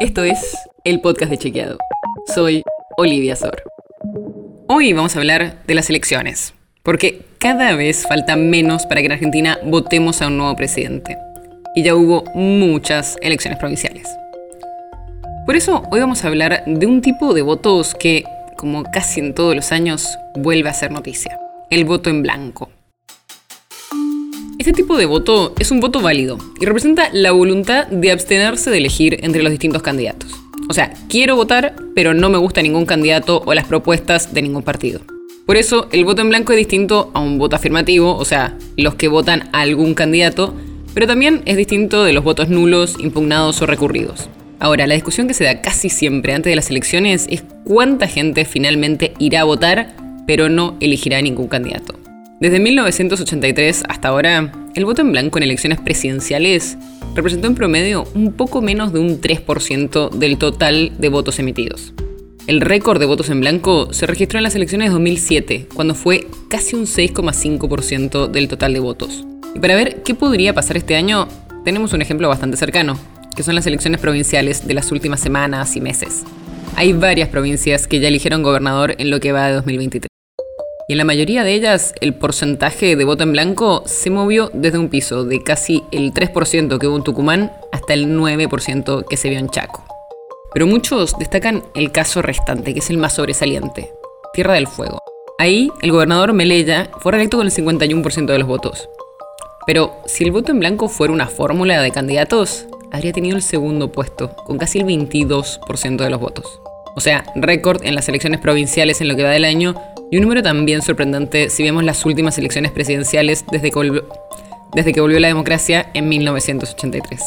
Esto es el podcast de Chequeado. Soy Olivia Sor. Hoy vamos a hablar de las elecciones, porque cada vez falta menos para que en Argentina votemos a un nuevo presidente. Y ya hubo muchas elecciones provinciales. Por eso hoy vamos a hablar de un tipo de votos que, como casi en todos los años, vuelve a ser noticia. El voto en blanco. Este tipo de voto es un voto válido y representa la voluntad de abstenerse de elegir entre los distintos candidatos. O sea, quiero votar, pero no me gusta ningún candidato o las propuestas de ningún partido. Por eso, el voto en blanco es distinto a un voto afirmativo, o sea, los que votan a algún candidato, pero también es distinto de los votos nulos, impugnados o recurridos. Ahora, la discusión que se da casi siempre antes de las elecciones es cuánta gente finalmente irá a votar, pero no elegirá ningún candidato. Desde 1983 hasta ahora, el voto en blanco en elecciones presidenciales representó en promedio un poco menos de un 3% del total de votos emitidos. El récord de votos en blanco se registró en las elecciones de 2007, cuando fue casi un 6,5% del total de votos. Y para ver qué podría pasar este año, tenemos un ejemplo bastante cercano, que son las elecciones provinciales de las últimas semanas y meses. Hay varias provincias que ya eligieron gobernador en lo que va de 2023 y en la mayoría de ellas el porcentaje de voto en blanco se movió desde un piso de casi el 3% que hubo en Tucumán hasta el 9% que se vio en Chaco. Pero muchos destacan el caso restante, que es el más sobresaliente, Tierra del Fuego. Ahí el gobernador Melella fue reelecto con el 51% de los votos. Pero si el voto en blanco fuera una fórmula de candidatos, habría tenido el segundo puesto, con casi el 22% de los votos. O sea, récord en las elecciones provinciales en lo que va del año y un número también sorprendente si vemos las últimas elecciones presidenciales desde que volvió, la democracia en 1983.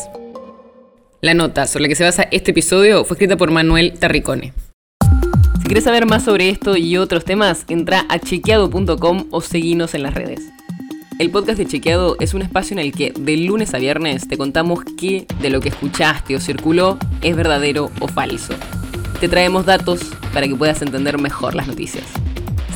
La nota sobre la que se basa este episodio fue escrita por Manuel Tarricone. Si quieres saber más sobre esto y otros temas, entra a chequeado.com o seguinos en las redes. El podcast de Chequeado es un espacio en el que de lunes a viernes te contamos qué de lo que escuchaste o circuló es verdadero o falso. Te traemos datos para que puedas entender mejor las noticias